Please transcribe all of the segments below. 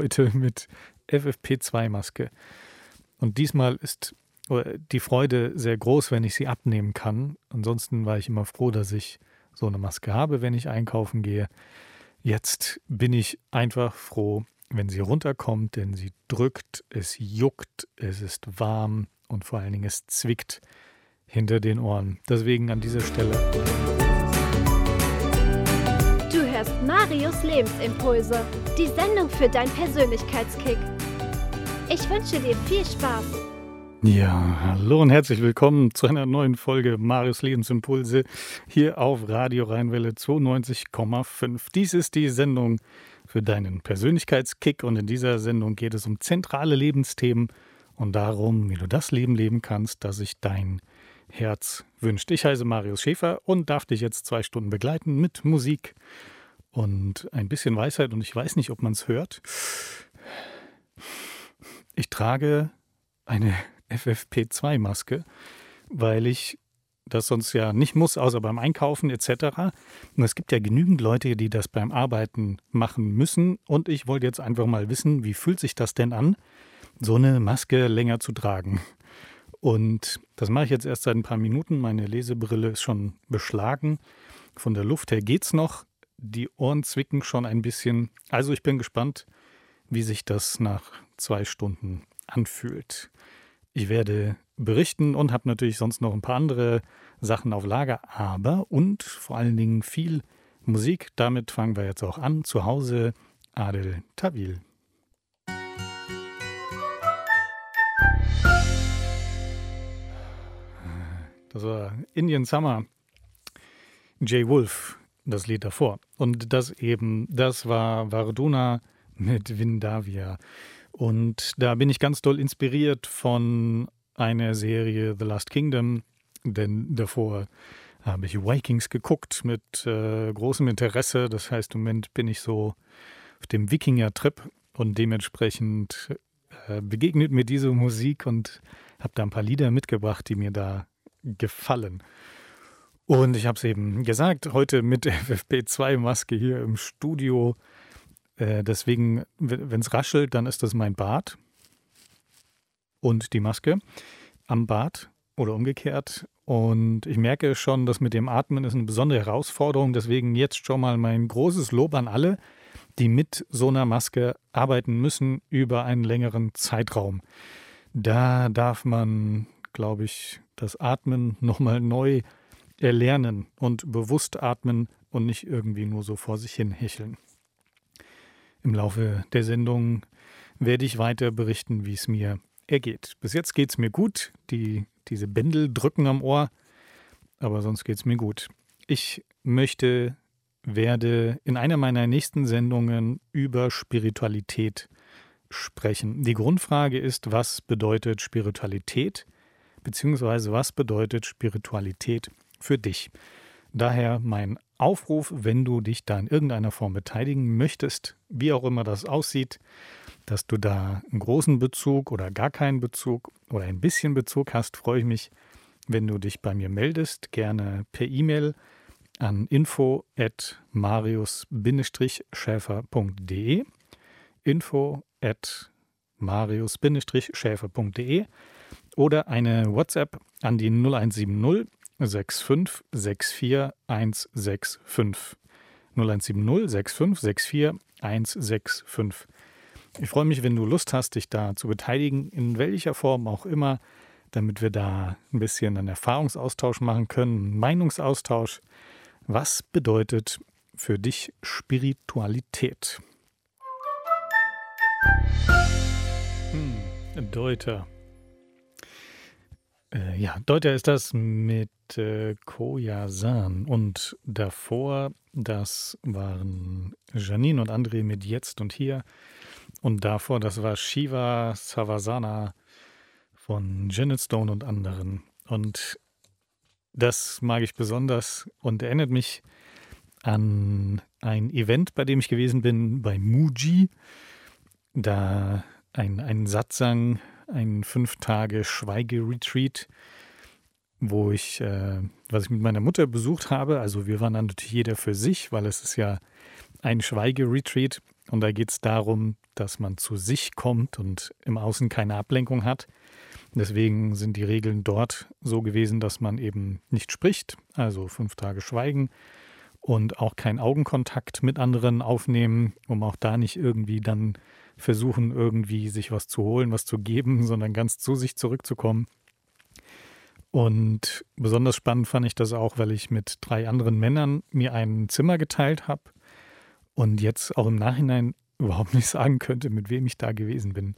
heute mit FFP2-Maske. Und diesmal ist die Freude sehr groß, wenn ich sie abnehmen kann. Ansonsten war ich immer froh, dass ich so eine Maske habe, wenn ich einkaufen gehe. Jetzt bin ich einfach froh, wenn sie runterkommt, denn sie drückt, es juckt, es ist warm und vor allen Dingen es zwickt hinter den Ohren. Deswegen an dieser Stelle. Hörst Marius Lebensimpulse, die Sendung für dein Persönlichkeitskick. Ich wünsche dir viel Spaß. Ja, hallo und herzlich willkommen zu einer neuen Folge Marius Lebensimpulse hier auf Radio Rheinwelle 92,5. Dies ist die Sendung für deinen Persönlichkeitskick und in dieser Sendung geht es um zentrale Lebensthemen und darum, wie du das Leben leben kannst, das sich dein Herz wünscht. Ich heiße Marius Schäfer und darf dich jetzt zwei Stunden begleiten mit Musik und ein bisschen Weisheit und ich weiß nicht, ob man es hört. Ich trage eine FFP2-Maske, weil ich das sonst ja nicht muss, außer beim Einkaufen etc. Und es gibt ja genügend Leute, die das beim Arbeiten machen müssen. Und ich wollte jetzt einfach mal wissen, wie fühlt sich das denn an, so eine Maske länger zu tragen? Und das mache ich jetzt erst seit ein paar Minuten. Meine Lesebrille ist schon beschlagen. Von der Luft her geht's noch. Die Ohren zwicken schon ein bisschen. Also ich bin gespannt, wie sich das nach zwei Stunden anfühlt. Ich werde berichten und habe natürlich sonst noch ein paar andere Sachen auf Lager, aber und vor allen Dingen viel Musik. Damit fangen wir jetzt auch an. Zu Hause Adel Tawil. Das war Indian Summer. Jay Wolf, das Lied davor. Und das eben, das war Varduna mit Vindavia. Und da bin ich ganz doll inspiriert von einer Serie The Last Kingdom, denn davor habe ich Vikings geguckt mit äh, großem Interesse. Das heißt, im Moment bin ich so auf dem Wikinger-Trip und dementsprechend äh, begegnet mir diese Musik und habe da ein paar Lieder mitgebracht, die mir da gefallen. Und ich habe es eben gesagt, heute mit FFP2-Maske hier im Studio äh, deswegen, wenn es raschelt, dann ist das mein Bart und die Maske am Bart oder umgekehrt. Und ich merke schon, dass mit dem Atmen ist eine besondere Herausforderung. Deswegen jetzt schon mal mein großes Lob an alle, die mit so einer Maske arbeiten müssen über einen längeren Zeitraum. Da darf man, glaube ich, das Atmen nochmal neu erlernen und bewusst atmen und nicht irgendwie nur so vor sich hin hecheln. Im Laufe der Sendung werde ich weiter berichten, wie es mir ergeht. Bis jetzt geht es mir gut. Die, diese Bändel drücken am Ohr, aber sonst geht es mir gut. Ich möchte, werde in einer meiner nächsten Sendungen über Spiritualität sprechen. Die Grundfrage ist, was bedeutet Spiritualität, beziehungsweise was bedeutet Spiritualität für dich? Daher mein Aufruf, wenn du dich da in irgendeiner Form beteiligen möchtest, wie auch immer das aussieht, dass du da einen großen Bezug oder gar keinen Bezug oder ein bisschen Bezug hast, freue ich mich, wenn du dich bei mir meldest, gerne per E-Mail an info at marius-schäfer.de info at marius-schäfer.de oder eine WhatsApp an die 0170 65 64 165. 0170 65 64 165. Ich freue mich, wenn du Lust hast, dich da zu beteiligen, in welcher Form auch immer, damit wir da ein bisschen einen Erfahrungsaustausch machen können, einen Meinungsaustausch. Was bedeutet für dich Spiritualität? Hm, Deuter. Äh, ja, Deuter ist das mit äh, Koyasan und davor, das waren Janine und André mit Jetzt und Hier und davor, das war Shiva Savasana von Janet Stone und anderen. Und das mag ich besonders und erinnert mich an ein Event, bei dem ich gewesen bin, bei Muji. Da ein, ein Satsang ein fünf Tage Schweigeretreat, wo ich, äh, was ich mit meiner Mutter besucht habe. Also wir waren dann natürlich jeder für sich, weil es ist ja ein Schweigeretreat. Und da geht es darum, dass man zu sich kommt und im Außen keine Ablenkung hat. Deswegen sind die Regeln dort so gewesen, dass man eben nicht spricht, also fünf Tage schweigen und auch keinen Augenkontakt mit anderen aufnehmen, um auch da nicht irgendwie dann versuchen, irgendwie sich was zu holen, was zu geben, sondern ganz zu sich zurückzukommen. Und besonders spannend fand ich das auch, weil ich mit drei anderen Männern mir ein Zimmer geteilt habe und jetzt auch im Nachhinein überhaupt nicht sagen könnte, mit wem ich da gewesen bin.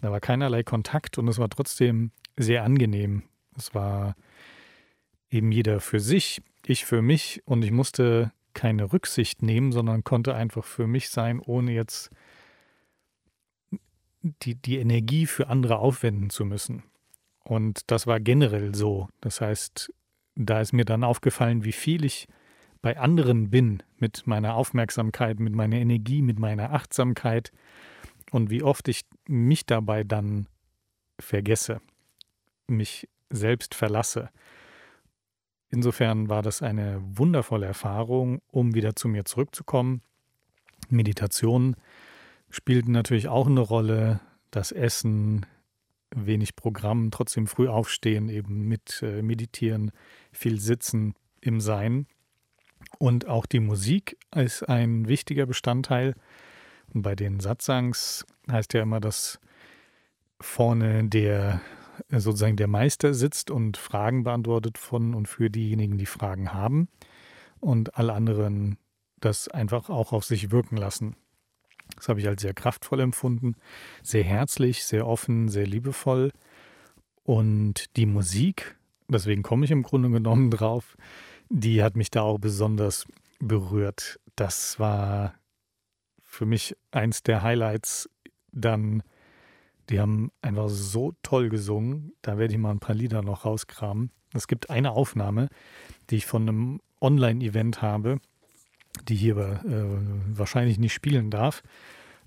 Da war keinerlei Kontakt und es war trotzdem sehr angenehm. Es war eben jeder für sich, ich für mich und ich musste keine Rücksicht nehmen, sondern konnte einfach für mich sein, ohne jetzt die, die Energie für andere aufwenden zu müssen. Und das war generell so. Das heißt, da ist mir dann aufgefallen, wie viel ich bei anderen bin mit meiner Aufmerksamkeit, mit meiner Energie, mit meiner Achtsamkeit und wie oft ich mich dabei dann vergesse, mich selbst verlasse. Insofern war das eine wundervolle Erfahrung, um wieder zu mir zurückzukommen. Meditation spielten natürlich auch eine Rolle, das Essen, wenig Programm, trotzdem früh aufstehen, eben mit äh, Meditieren, viel Sitzen im Sein. Und auch die Musik ist ein wichtiger Bestandteil. Und bei den Satsangs heißt ja immer, dass vorne der sozusagen der Meister sitzt und Fragen beantwortet von und für diejenigen, die Fragen haben. Und alle anderen das einfach auch auf sich wirken lassen. Das habe ich als sehr kraftvoll empfunden, sehr herzlich, sehr offen, sehr liebevoll. Und die Musik, deswegen komme ich im Grunde genommen drauf, die hat mich da auch besonders berührt. Das war für mich eins der Highlights. Dann, die haben einfach so toll gesungen. Da werde ich mal ein paar Lieder noch rauskramen. Es gibt eine Aufnahme, die ich von einem Online-Event habe die hier äh, wahrscheinlich nicht spielen darf.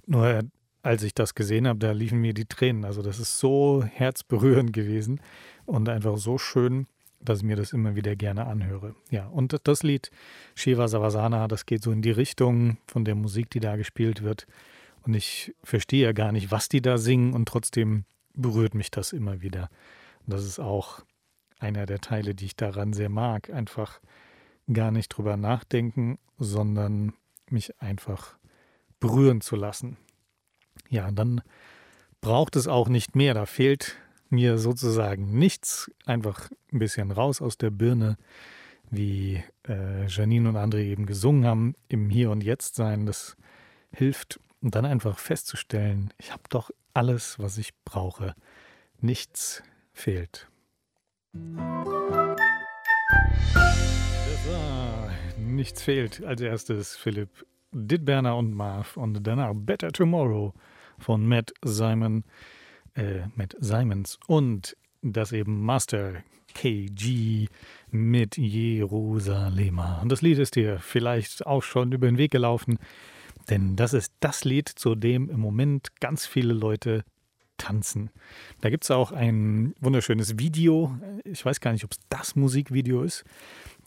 Nur als ich das gesehen habe, da liefen mir die Tränen. Also das ist so herzberührend gewesen und einfach so schön, dass ich mir das immer wieder gerne anhöre. Ja, und das Lied Shiva Savasana, das geht so in die Richtung von der Musik, die da gespielt wird. Und ich verstehe ja gar nicht, was die da singen und trotzdem berührt mich das immer wieder. Und das ist auch einer der Teile, die ich daran sehr mag. Einfach gar nicht drüber nachdenken, sondern mich einfach berühren zu lassen. Ja, dann braucht es auch nicht mehr. Da fehlt mir sozusagen nichts. Einfach ein bisschen raus aus der Birne, wie äh, Janine und André eben gesungen haben, im Hier und Jetzt sein. Das hilft. Und dann einfach festzustellen, ich habe doch alles, was ich brauche. Nichts fehlt. Musik so, nichts fehlt. Als erstes Philipp Dittberner und Marv und danach Better Tomorrow von Matt Simon, äh, Matt Simons und das eben Master KG mit Jerusalema. Und das Lied ist dir vielleicht auch schon über den Weg gelaufen, denn das ist das Lied, zu dem im Moment ganz viele Leute tanzen. Da gibt es auch ein wunderschönes Video. Ich weiß gar nicht, ob es das Musikvideo ist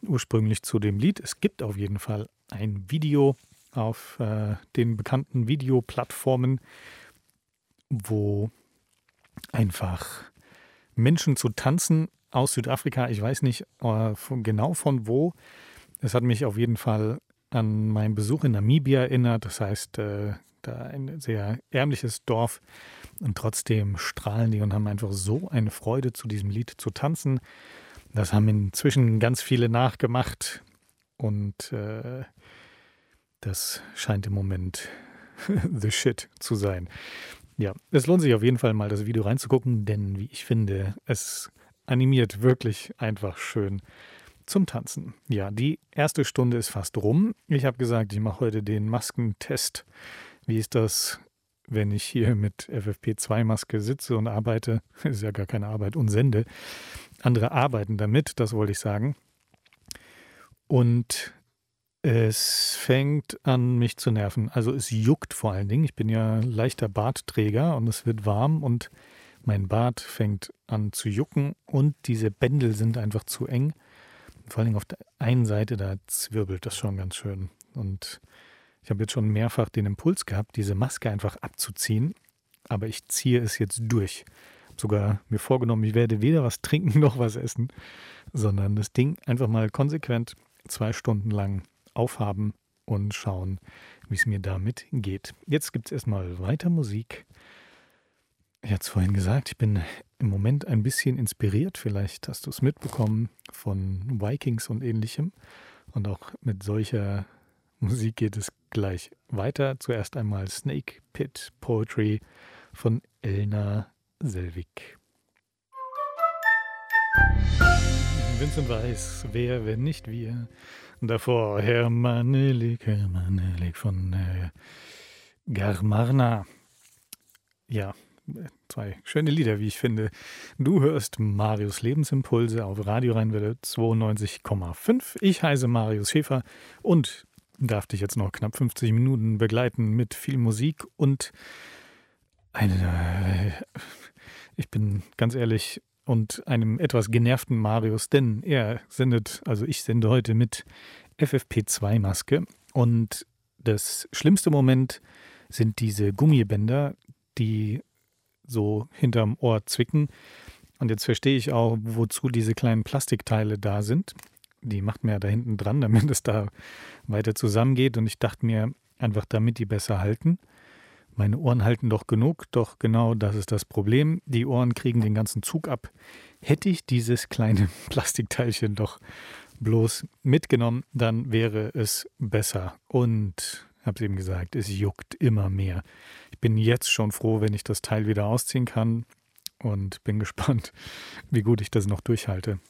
ursprünglich zu dem Lied. Es gibt auf jeden Fall ein Video auf äh, den bekannten Videoplattformen, wo einfach Menschen zu tanzen aus Südafrika, ich weiß nicht äh, von, genau von wo. Es hat mich auf jeden Fall an meinen Besuch in Namibia erinnert. Das heißt, äh, da ein sehr ärmliches Dorf und trotzdem strahlen die und haben einfach so eine Freude zu diesem Lied zu tanzen. Das haben inzwischen ganz viele nachgemacht und äh, das scheint im Moment the shit zu sein. Ja, es lohnt sich auf jeden Fall mal das Video reinzugucken, denn wie ich finde, es animiert wirklich einfach schön zum Tanzen. Ja, die erste Stunde ist fast rum. Ich habe gesagt, ich mache heute den Maskentest. Wie ist das, wenn ich hier mit FFP2-Maske sitze und arbeite? Ist ja gar keine Arbeit und sende. Andere arbeiten damit, das wollte ich sagen. Und es fängt an, mich zu nerven. Also es juckt vor allen Dingen. Ich bin ja leichter Bartträger und es wird warm und mein Bart fängt an zu jucken und diese Bändel sind einfach zu eng. Vor allen Dingen auf der einen Seite, da zwirbelt das schon ganz schön. Und Ich habe jetzt schon mehrfach den Impuls gehabt, diese Maske einfach abzuziehen, aber ich ziehe es jetzt durch. Habe sogar mir vorgenommen, ich werde weder was trinken noch was essen, sondern das Ding einfach mal konsequent zwei Stunden lang aufhaben und schauen, wie es mir damit geht. Jetzt gibt es erstmal weiter Musik. Ich hatte es vorhin gesagt, ich bin im Moment ein bisschen inspiriert. Vielleicht hast du es mitbekommen von Vikings und ähnlichem. Und auch mit solcher Musik geht es gleich weiter. Zuerst einmal Snake Pit Poetry von Elna Selvig. Vincent Weiß, wer, wenn nicht wir? Davor Hermanelik, Hermanelik von äh, Garmarna. Ja, zwei schöne Lieder, wie ich finde. Du hörst Marius Lebensimpulse auf Radio Rheinwelle 92,5. Ich heiße Marius Schäfer und darf dich jetzt noch knapp 50 Minuten begleiten mit viel Musik und eine, ich bin ganz ehrlich, und einem etwas genervten Marius, denn er sendet, also ich sende heute mit FFP2-Maske und das schlimmste Moment sind diese Gummibänder, die so hinterm Ohr zwicken. Und jetzt verstehe ich auch, wozu diese kleinen Plastikteile da sind. Die macht man ja da hinten dran, damit es da weiter zusammengeht. Und ich dachte mir, einfach damit die besser halten. Meine Ohren halten doch genug, doch genau das ist das Problem. Die Ohren kriegen den ganzen Zug ab. Hätte ich dieses kleine Plastikteilchen doch bloß mitgenommen, dann wäre es besser. Und habe es eben gesagt, es juckt immer mehr. Ich bin jetzt schon froh, wenn ich das Teil wieder ausziehen kann und bin gespannt, wie gut ich das noch durchhalte.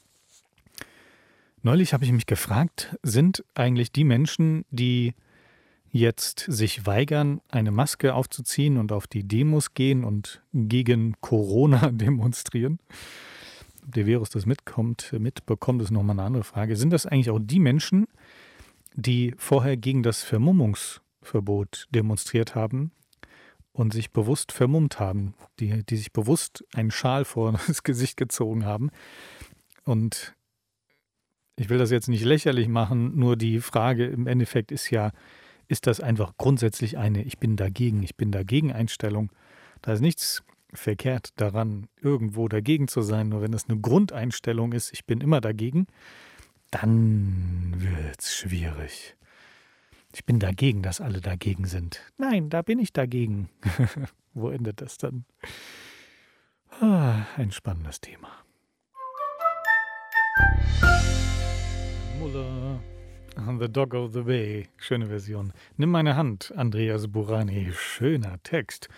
Neulich habe ich mich gefragt, sind eigentlich die Menschen, die jetzt sich weigern, eine Maske aufzuziehen und auf die Demos gehen und gegen Corona demonstrieren, ob der Virus das mitkommt, mitbekommt, ist nochmal eine andere Frage. Sind das eigentlich auch die Menschen, die vorher gegen das Vermummungsverbot demonstriert haben und sich bewusst vermummt haben, die, die sich bewusst einen Schal vor das Gesicht gezogen haben. Und ich will das jetzt nicht lächerlich machen, nur die Frage im Endeffekt ist ja, ist das einfach grundsätzlich eine Ich bin dagegen, ich bin dagegen Einstellung. Da ist nichts verkehrt daran, irgendwo dagegen zu sein, nur wenn es eine Grundeinstellung ist, ich bin immer dagegen, dann wird es schwierig. Ich bin dagegen, dass alle dagegen sind. Nein, da bin ich dagegen. Wo endet das dann? Ah, ein spannendes Thema. Muller. The Dog of the Bay. Schöne Version. Nimm meine Hand, Andreas Burani. Schöner Text.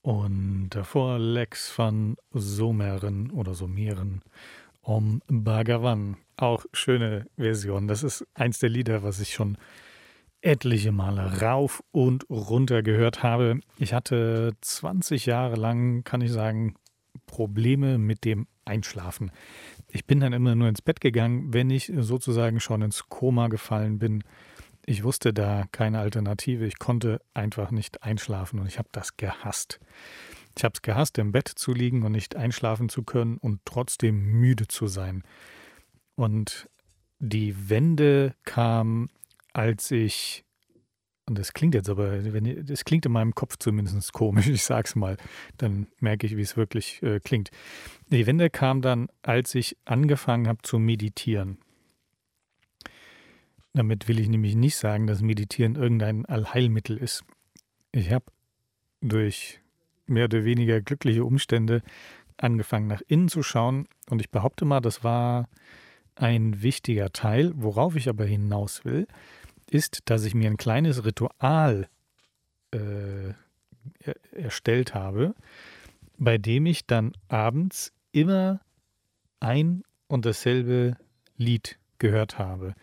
Und davor Lex van Someren oder Someren Om Bhagavan. Auch schöne Version. Das ist eins der Lieder, was ich schon etliche Male rauf und runter gehört habe. Ich hatte 20 Jahre lang, kann ich sagen, Probleme mit dem Einschlafen. Ich bin dann immer nur ins Bett gegangen, wenn ich sozusagen schon ins Koma gefallen bin. Ich wusste da keine Alternative. Ich konnte einfach nicht einschlafen und ich habe das gehasst. Ich habe es gehasst, im Bett zu liegen und nicht einschlafen zu können und trotzdem müde zu sein. Und die Wende kam, als ich, und das klingt jetzt aber, wenn, das klingt in meinem Kopf zumindest komisch, ich sag's mal, dann merke ich, wie es wirklich äh, klingt. Die Wende kam dann, als ich angefangen habe zu meditieren. Damit will ich nämlich nicht sagen, dass Meditieren irgendein Allheilmittel ist. Ich habe durch mehr oder weniger glückliche Umstände angefangen nach innen zu schauen und ich behaupte mal, das war ein wichtiger Teil. Worauf ich aber hinaus will, ist, dass ich mir ein kleines Ritual äh, erstellt habe, bei dem ich dann abends immer ein und dasselbe Lied gehört habe.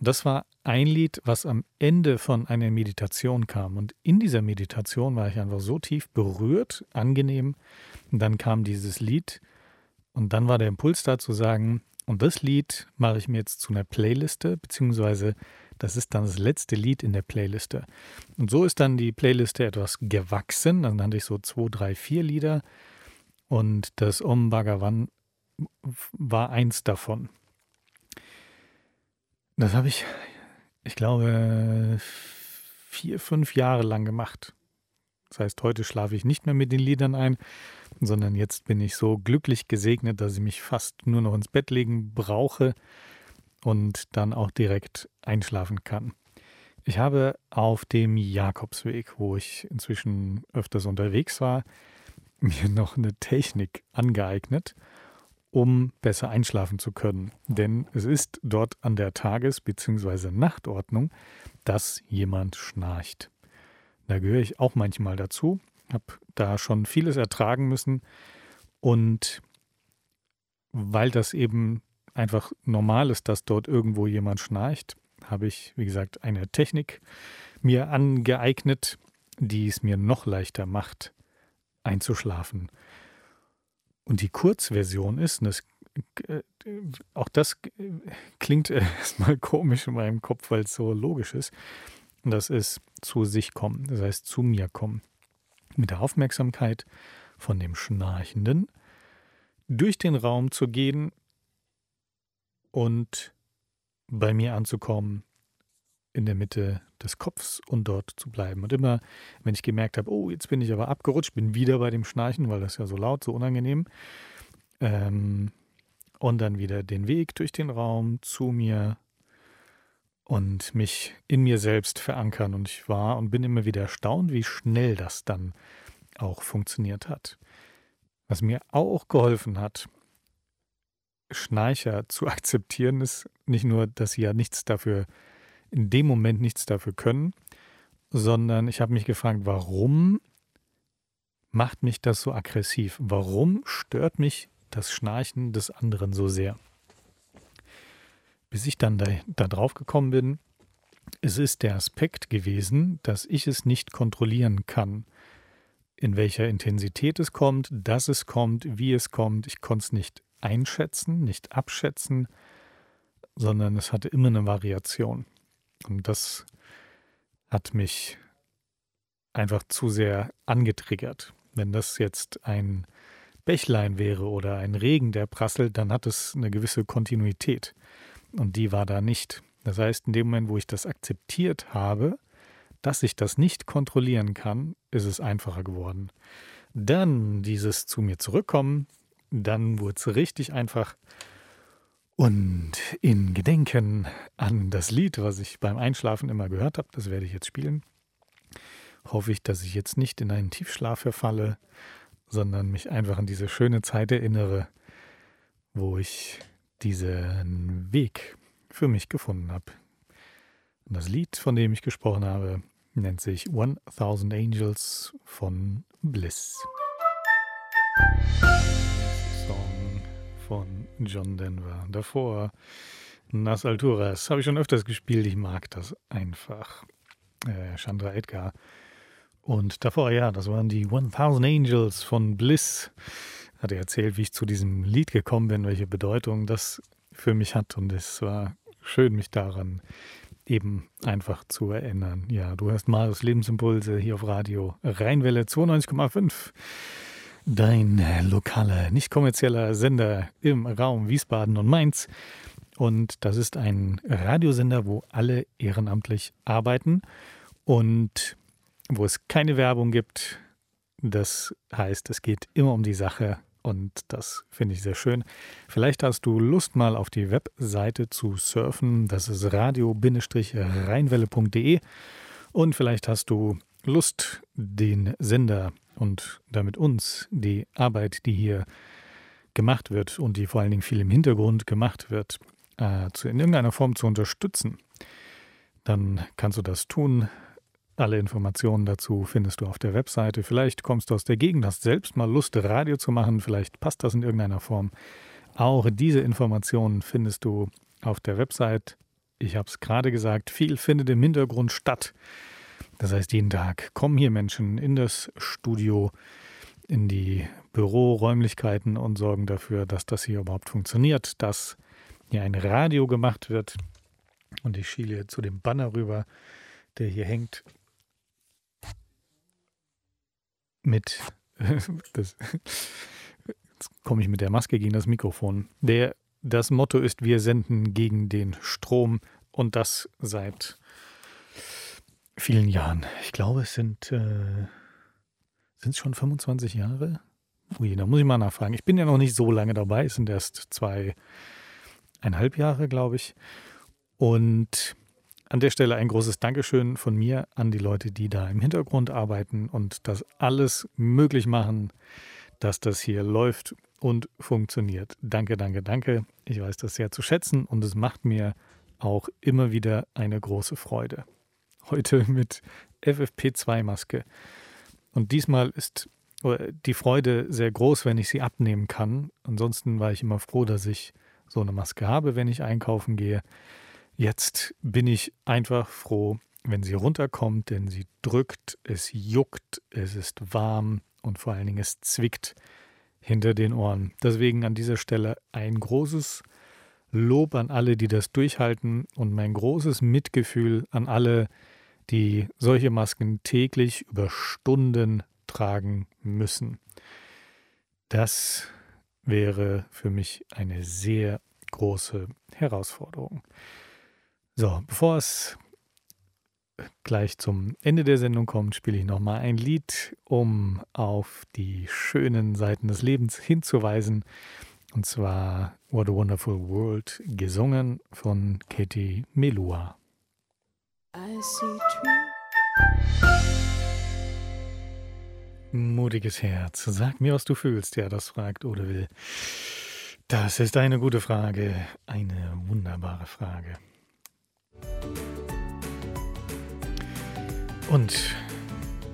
Das war ein Lied, was am Ende von einer Meditation kam. Und in dieser Meditation war ich einfach so tief berührt, angenehm. Und dann kam dieses Lied. Und dann war der Impuls da zu sagen, und das Lied mache ich mir jetzt zu einer Playliste, beziehungsweise das ist dann das letzte Lied in der Playliste. Und so ist dann die Playliste etwas gewachsen. Dann nannte ich so zwei, drei, vier Lieder. Und das Om Bhagavan war eins davon. Das habe ich, ich glaube, vier, fünf Jahre lang gemacht. Das heißt, heute schlafe ich nicht mehr mit den Liedern ein, sondern jetzt bin ich so glücklich gesegnet, dass ich mich fast nur noch ins Bett legen brauche und dann auch direkt einschlafen kann. Ich habe auf dem Jakobsweg, wo ich inzwischen öfters unterwegs war, mir noch eine Technik angeeignet, um besser einschlafen zu können. Denn es ist dort an der Tages- bzw. Nachtordnung, dass jemand schnarcht. Da gehöre ich auch manchmal dazu, habe da schon vieles ertragen müssen und weil das eben einfach normal ist, dass dort irgendwo jemand schnarcht, habe ich, wie gesagt, eine Technik mir angeeignet, die es mir noch leichter macht, einzuschlafen. Und die Kurzversion ist, und das, äh, auch das klingt erstmal komisch in meinem Kopf, weil es so logisch ist, das ist zu sich kommen, das heißt zu mir kommen. Mit der Aufmerksamkeit von dem Schnarchenden durch den Raum zu gehen und bei mir anzukommen, in der Mitte des Kopfs und dort zu bleiben. Und immer, wenn ich gemerkt habe, oh, jetzt bin ich aber abgerutscht, bin wieder bei dem Schnarchen, weil das ja so laut, so unangenehm. Ähm, und dann wieder den Weg durch den Raum zu mir und mich in mir selbst verankern. Und ich war und bin immer wieder erstaunt, wie schnell das dann auch funktioniert hat. Was mir auch geholfen hat, Schnarcher zu akzeptieren, ist nicht nur, dass sie ja nichts dafür, in dem Moment nichts dafür können, sondern ich habe mich gefragt, warum macht mich das so aggressiv? Warum stört mich das Schnarchen des anderen so sehr? Bis ich dann da, da drauf gekommen bin, es ist der Aspekt gewesen, dass ich es nicht kontrollieren kann, in welcher Intensität es kommt, dass es kommt, wie es kommt. Ich konnte es nicht einschätzen, nicht abschätzen, sondern es hatte immer eine Variation. Und das hat mich einfach zu sehr angetriggert. Wenn das jetzt ein Bächlein wäre oder ein Regen, der prasselt, dann hat es eine gewisse Kontinuität. Und die war da nicht. Das heißt, in dem Moment, wo ich das akzeptiert habe, dass ich das nicht kontrollieren kann, ist es einfacher geworden. Dann dieses zu mir zurückkommen, dann wurde es richtig einfach. Und in Gedenken an das Lied, was ich beim Einschlafen immer gehört habe, das werde ich jetzt spielen, hoffe ich, dass ich jetzt nicht in einen Tiefschlaf verfalle, sondern mich einfach an diese schöne Zeit erinnere, wo ich diesen Weg für mich gefunden habe. Das Lied, von dem ich gesprochen habe, nennt sich 1000 Angels von Bliss. Von John Denver. Davor Nas Alturas. Habe ich schon öfters gespielt. Ich mag das einfach. Äh, Chandra Edgar. Und davor, ja, das waren die 1000 Angels von Bliss. Hat er erzählt, wie ich zu diesem Lied gekommen bin, welche Bedeutung das für mich hat. Und es war schön, mich daran eben einfach zu erinnern. Ja, du hörst Marius Lebensimpulse hier auf Radio Rheinwelle 92,5 dein lokaler, nicht kommerzieller Sender im Raum Wiesbaden und Mainz. Und das ist ein Radiosender, wo alle ehrenamtlich arbeiten und wo es keine Werbung gibt. Das heißt, es geht immer um die Sache und das finde ich sehr schön. Vielleicht hast du Lust, mal auf die Webseite zu surfen. Das ist radio-rheinwelle.de und vielleicht hast du Lust, den Sender und damit uns die Arbeit, die hier gemacht wird und die vor allen Dingen viel im Hintergrund gemacht wird, äh, zu, in irgendeiner Form zu unterstützen, dann kannst du das tun. Alle Informationen dazu findest du auf der Webseite. Vielleicht kommst du aus der Gegend, hast selbst mal Lust, Radio zu machen. Vielleicht passt das in irgendeiner Form. Auch diese Informationen findest du auf der Website. Ich habe es gerade gesagt, viel findet im Hintergrund statt. Das heißt, jeden Tag kommen hier Menschen in das Studio, in die Büroräumlichkeiten und sorgen dafür, dass das hier überhaupt funktioniert, dass hier ein Radio gemacht wird. Und ich schiele zu dem Banner rüber, der hier hängt. Mit, das, jetzt komme ich mit der Maske gegen das Mikrofon. Der, das Motto ist, wir senden gegen den Strom und das seit vielen Jahren. Ich glaube, es sind äh, schon 25 Jahre. Ui, da muss ich mal nachfragen. Ich bin ja noch nicht so lange dabei. Es sind erst zweieinhalb Jahre, glaube ich. Und an der Stelle ein großes Dankeschön von mir an die Leute, die da im Hintergrund arbeiten und das alles möglich machen, dass das hier läuft und funktioniert. Danke, danke, danke. Ich weiß das sehr zu schätzen und es macht mir auch immer wieder eine große Freude. Heute mit FFP2-Maske. Und diesmal ist die Freude sehr groß, wenn ich sie abnehmen kann. Ansonsten war ich immer froh, dass ich so eine Maske habe, wenn ich einkaufen gehe. Jetzt bin ich einfach froh, wenn sie runterkommt, denn sie drückt, es juckt, es ist warm und vor allen Dingen es zwickt hinter den Ohren. Deswegen an dieser Stelle ein großes Lob an alle, die das durchhalten und mein großes Mitgefühl an alle, die solche Masken täglich über Stunden tragen müssen. Das wäre für mich eine sehr große Herausforderung. So, bevor es gleich zum Ende der Sendung kommt, spiele ich nochmal ein Lied, um auf die schönen Seiten des Lebens hinzuweisen. Und zwar What a Wonderful World, gesungen von Katie Melua. I see Mutiges Herz, sag mir, was du fühlst. Ja, das fragt oder will. Das ist eine gute Frage, eine wunderbare Frage. Und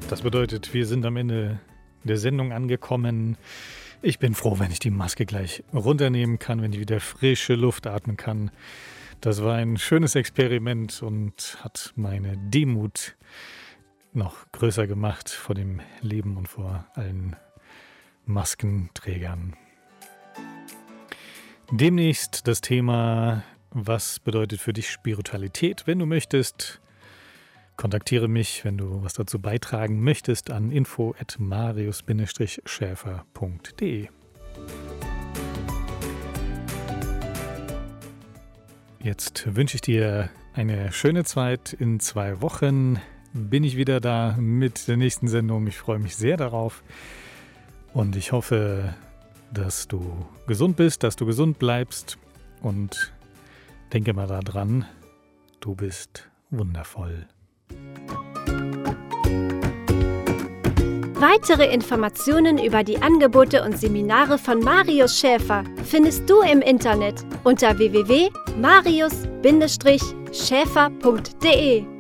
das bedeutet, wir sind am Ende der Sendung angekommen. Ich bin froh, wenn ich die Maske gleich runternehmen kann, wenn ich wieder frische Luft atmen kann. Das war ein schönes Experiment und hat meine Demut noch größer gemacht vor dem Leben und vor allen Maskenträgern. Demnächst das Thema was bedeutet für dich Spiritualität? Wenn du möchtest, kontaktiere mich, wenn du was dazu beitragen möchtest, an info@marius-schäfer.de. Jetzt wünsche ich dir eine schöne Zeit. In zwei Wochen bin ich wieder da mit der nächsten Sendung. Ich freue mich sehr darauf und ich hoffe, dass du gesund bist, dass du gesund bleibst und Denke mal daran, du bist wundervoll. Weitere Informationen über die Angebote und Seminare von Marius Schäfer findest du im Internet unter www.marius-schäfer.de.